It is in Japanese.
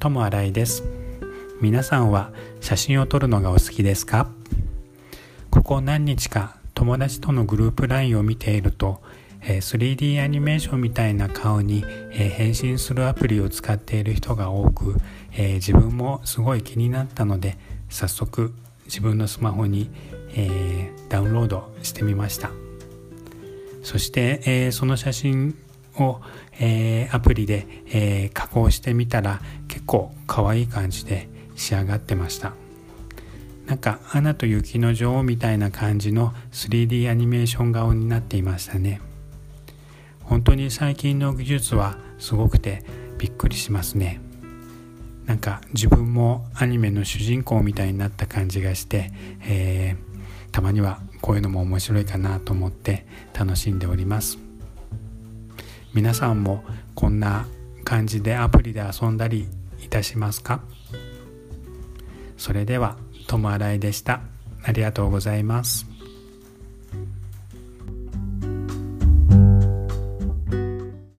友新井です。皆さんは写真を撮るのがお好きですか？ここ何日か友達とのグループ LINE を見ていると 3D アニメーションみたいな顔に変身するアプリを使っている人が多く自分もすごい気になったので早速自分のスマホにダウンロードしてみました。そしてその写真をアプリで加工してみたら結構可愛い感じで仕上がってました。なんか「アナと雪の女王」みたいな感じの 3D アニメーション顔になっていましたね。本当に最近の技術はすごくてびっくりしますね。なんか自分もアニメの主人公みたいになった感じがして、えー、たまにはこういうのも面白いかなと思って楽しんでおります。皆さんもこんな感じでアプリで遊んだりいたしますか？それでは友新井でした。ありがとうございます。